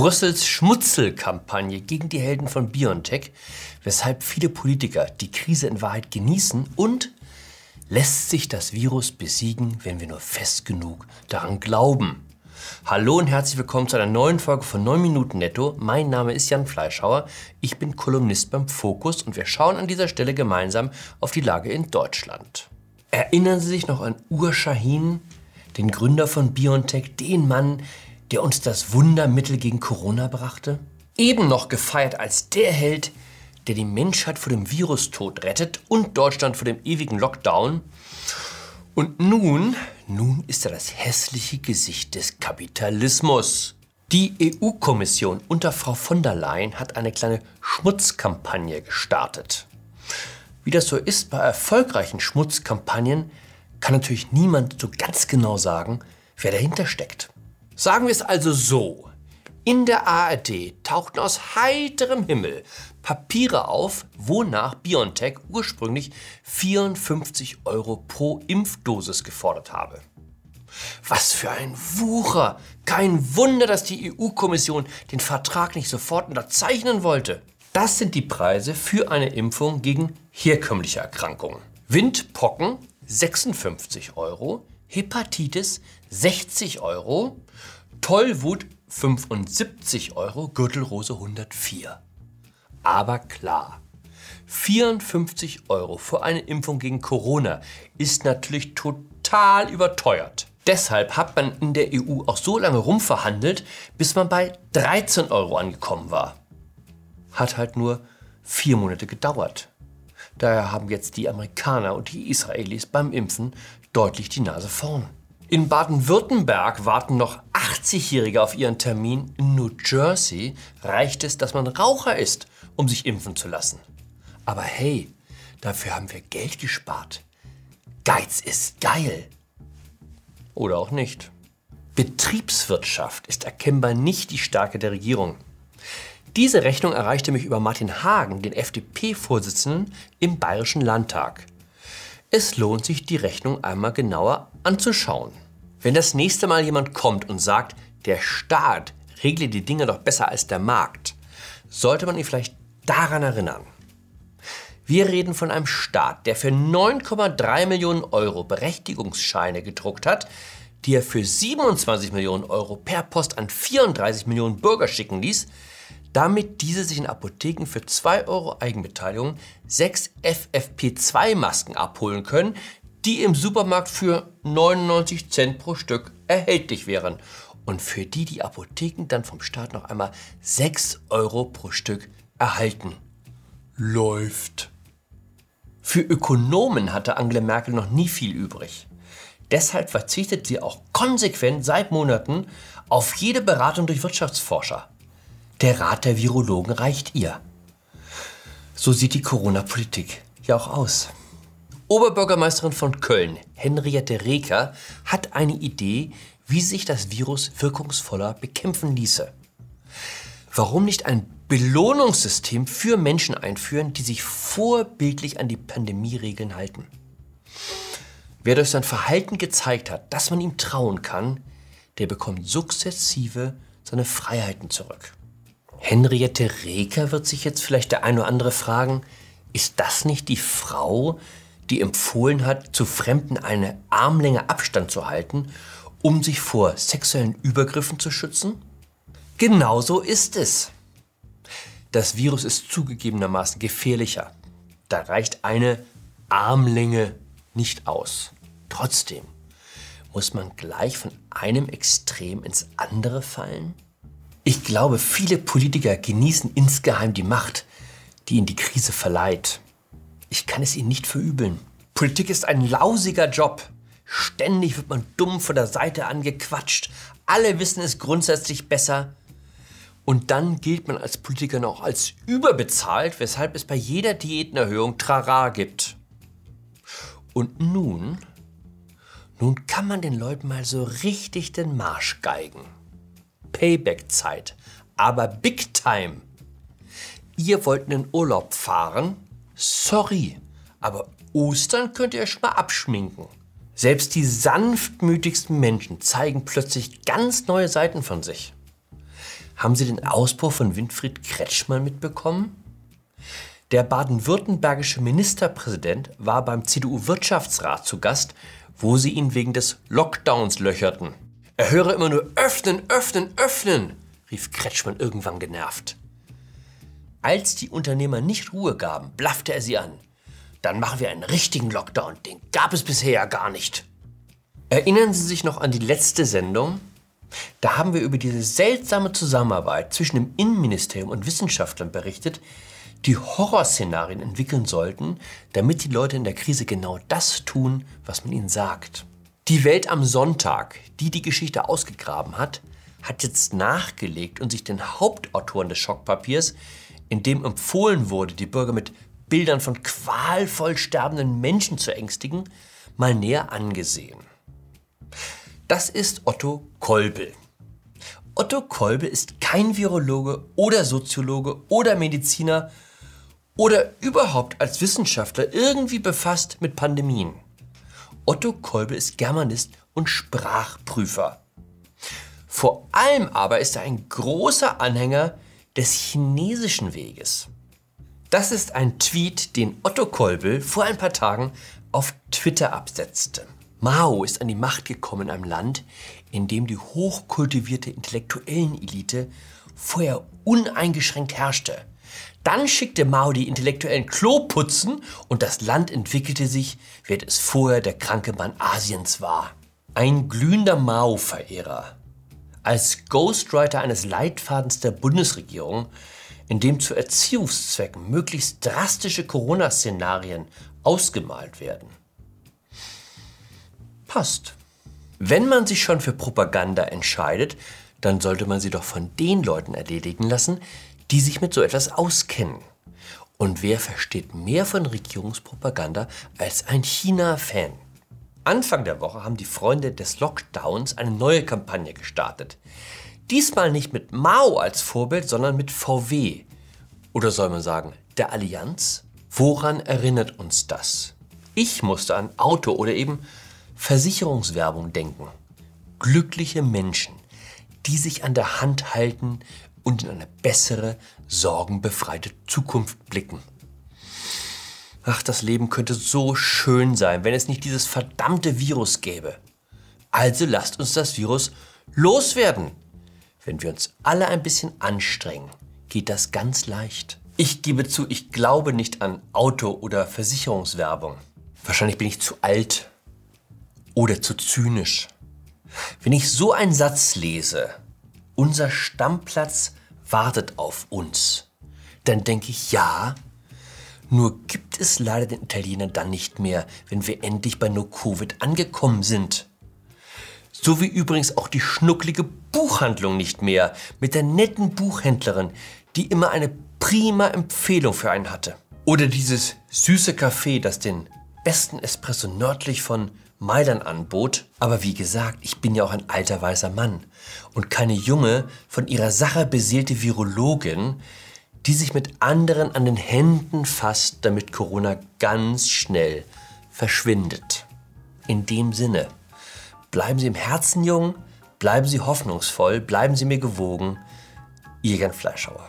Brüssels Schmutzelkampagne gegen die Helden von BioNTech, weshalb viele Politiker die Krise in Wahrheit genießen und lässt sich das Virus besiegen, wenn wir nur fest genug daran glauben. Hallo und herzlich willkommen zu einer neuen Folge von 9 Minuten Netto. Mein Name ist Jan Fleischhauer. Ich bin Kolumnist beim Fokus und wir schauen an dieser Stelle gemeinsam auf die Lage in Deutschland. Erinnern Sie sich noch an Ur Shahin, den Gründer von BioNTech, den Mann, der uns das Wundermittel gegen Corona brachte? Eben noch gefeiert als der Held, der die Menschheit vor dem Virustod rettet und Deutschland vor dem ewigen Lockdown. Und nun, nun ist er das hässliche Gesicht des Kapitalismus. Die EU-Kommission unter Frau von der Leyen hat eine kleine Schmutzkampagne gestartet. Wie das so ist bei erfolgreichen Schmutzkampagnen, kann natürlich niemand so ganz genau sagen, wer dahinter steckt. Sagen wir es also so. In der ARD tauchten aus heiterem Himmel Papiere auf, wonach BioNTech ursprünglich 54 Euro pro Impfdosis gefordert habe. Was für ein Wucher! Kein Wunder, dass die EU-Kommission den Vertrag nicht sofort unterzeichnen wollte. Das sind die Preise für eine Impfung gegen herkömmliche Erkrankungen. Windpocken 56 Euro, Hepatitis 60 Euro, Tollwut 75 Euro, Gürtelrose 104. Aber klar, 54 Euro für eine Impfung gegen Corona ist natürlich total überteuert. Deshalb hat man in der EU auch so lange rumverhandelt, bis man bei 13 Euro angekommen war. Hat halt nur vier Monate gedauert. Daher haben jetzt die Amerikaner und die Israelis beim Impfen deutlich die Nase vorn. In Baden-Württemberg warten noch 80-Jährige auf ihren Termin. In New Jersey reicht es, dass man Raucher ist, um sich impfen zu lassen. Aber hey, dafür haben wir Geld gespart. Geiz ist geil. Oder auch nicht. Betriebswirtschaft ist erkennbar nicht die Stärke der Regierung. Diese Rechnung erreichte mich über Martin Hagen, den FDP-Vorsitzenden im Bayerischen Landtag. Es lohnt sich, die Rechnung einmal genauer anzuschauen. Wenn das nächste Mal jemand kommt und sagt, der Staat regle die Dinge doch besser als der Markt, sollte man ihn vielleicht daran erinnern. Wir reden von einem Staat, der für 9,3 Millionen Euro Berechtigungsscheine gedruckt hat, die er für 27 Millionen Euro per Post an 34 Millionen Bürger schicken ließ, damit diese sich in Apotheken für 2 Euro Eigenbeteiligung 6 FFP2-Masken abholen können, die im Supermarkt für 99 Cent pro Stück erhältlich wären und für die die Apotheken dann vom Staat noch einmal 6 Euro pro Stück erhalten. Läuft. Für Ökonomen hatte Angela Merkel noch nie viel übrig. Deshalb verzichtet sie auch konsequent seit Monaten auf jede Beratung durch Wirtschaftsforscher. Der Rat der Virologen reicht ihr. So sieht die Corona-Politik ja auch aus. Oberbürgermeisterin von Köln, Henriette Reker, hat eine Idee, wie sich das Virus wirkungsvoller bekämpfen ließe. Warum nicht ein Belohnungssystem für Menschen einführen, die sich vorbildlich an die Pandemieregeln halten? Wer durch sein Verhalten gezeigt hat, dass man ihm trauen kann, der bekommt sukzessive seine Freiheiten zurück. Henriette Reker wird sich jetzt vielleicht der ein oder andere fragen, ist das nicht die Frau, die empfohlen hat, zu Fremden eine Armlänge Abstand zu halten, um sich vor sexuellen Übergriffen zu schützen? Genauso ist es. Das Virus ist zugegebenermaßen gefährlicher. Da reicht eine Armlänge nicht aus. Trotzdem muss man gleich von einem Extrem ins andere fallen? Ich glaube, viele Politiker genießen insgeheim die Macht, die ihnen die Krise verleiht. Ich kann es ihnen nicht verübeln. Politik ist ein lausiger Job. Ständig wird man dumm von der Seite angequatscht. Alle wissen es grundsätzlich besser. Und dann gilt man als Politiker noch als überbezahlt, weshalb es bei jeder Diätenerhöhung Trara gibt. Und nun, nun kann man den Leuten mal so richtig den Marsch geigen. Payback-Zeit. Aber Big Time. Ihr wollt in den Urlaub fahren? Sorry, aber Ostern könnt ihr euch schon mal abschminken. Selbst die sanftmütigsten Menschen zeigen plötzlich ganz neue Seiten von sich. Haben Sie den Ausbruch von Winfried Kretschmann mitbekommen? Der baden-württembergische Ministerpräsident war beim CDU-Wirtschaftsrat zu Gast, wo sie ihn wegen des Lockdowns löcherten. Er höre immer nur öffnen, öffnen, öffnen, rief Kretschmann irgendwann genervt. Als die Unternehmer nicht Ruhe gaben, blaffte er sie an. Dann machen wir einen richtigen Lockdown, den gab es bisher ja gar nicht. Erinnern Sie sich noch an die letzte Sendung? Da haben wir über diese seltsame Zusammenarbeit zwischen dem Innenministerium und Wissenschaftlern berichtet, die Horrorszenarien entwickeln sollten, damit die Leute in der Krise genau das tun, was man ihnen sagt. Die Welt am Sonntag, die die Geschichte ausgegraben hat, hat jetzt nachgelegt und sich den Hauptautoren des Schockpapiers, in dem empfohlen wurde, die Bürger mit Bildern von qualvoll sterbenden Menschen zu ängstigen, mal näher angesehen. Das ist Otto Kolbel. Otto Kolbel ist kein Virologe oder Soziologe oder Mediziner oder überhaupt als Wissenschaftler irgendwie befasst mit Pandemien. Otto Kolbel ist Germanist und Sprachprüfer. Vor allem aber ist er ein großer Anhänger des chinesischen Weges. Das ist ein Tweet, den Otto Kolbel vor ein paar Tagen auf Twitter absetzte. Mao ist an die Macht gekommen in einem Land, in dem die hochkultivierte intellektuellen Elite vorher uneingeschränkt herrschte. Dann schickte Mao die intellektuellen Klo putzen und das Land entwickelte sich, während es vorher der kranke Mann Asiens war. Ein glühender Mao-Verehrer. Als Ghostwriter eines Leitfadens der Bundesregierung, in dem zu Erziehungszwecken möglichst drastische Corona-Szenarien ausgemalt werden passt. Wenn man sich schon für Propaganda entscheidet, dann sollte man sie doch von den Leuten erledigen lassen, die sich mit so etwas auskennen. Und wer versteht mehr von Regierungspropaganda als ein China-Fan? Anfang der Woche haben die Freunde des Lockdowns eine neue Kampagne gestartet. Diesmal nicht mit Mao als Vorbild, sondern mit VW. Oder soll man sagen, der Allianz? Woran erinnert uns das? Ich musste an Auto oder eben Versicherungswerbung denken. Glückliche Menschen, die sich an der Hand halten und in eine bessere, sorgenbefreite Zukunft blicken. Ach, das Leben könnte so schön sein, wenn es nicht dieses verdammte Virus gäbe. Also lasst uns das Virus loswerden. Wenn wir uns alle ein bisschen anstrengen, geht das ganz leicht. Ich gebe zu, ich glaube nicht an Auto- oder Versicherungswerbung. Wahrscheinlich bin ich zu alt oder zu zynisch. Wenn ich so einen Satz lese, unser Stammplatz wartet auf uns, dann denke ich ja, nur gibt es leider den Italienern dann nicht mehr, wenn wir endlich bei No Covid angekommen sind. So wie übrigens auch die schnucklige Buchhandlung nicht mehr mit der netten Buchhändlerin, die immer eine prima Empfehlung für einen hatte. Oder dieses süße Café, das den besten Espresso nördlich von Mailand anbot. Aber wie gesagt, ich bin ja auch ein alter weißer Mann und keine junge, von ihrer Sache beseelte Virologin, die sich mit anderen an den Händen fasst, damit Corona ganz schnell verschwindet. In dem Sinne, bleiben Sie im Herzen jung, bleiben Sie hoffnungsvoll, bleiben Sie mir gewogen. Ihr Jan Fleischhauer.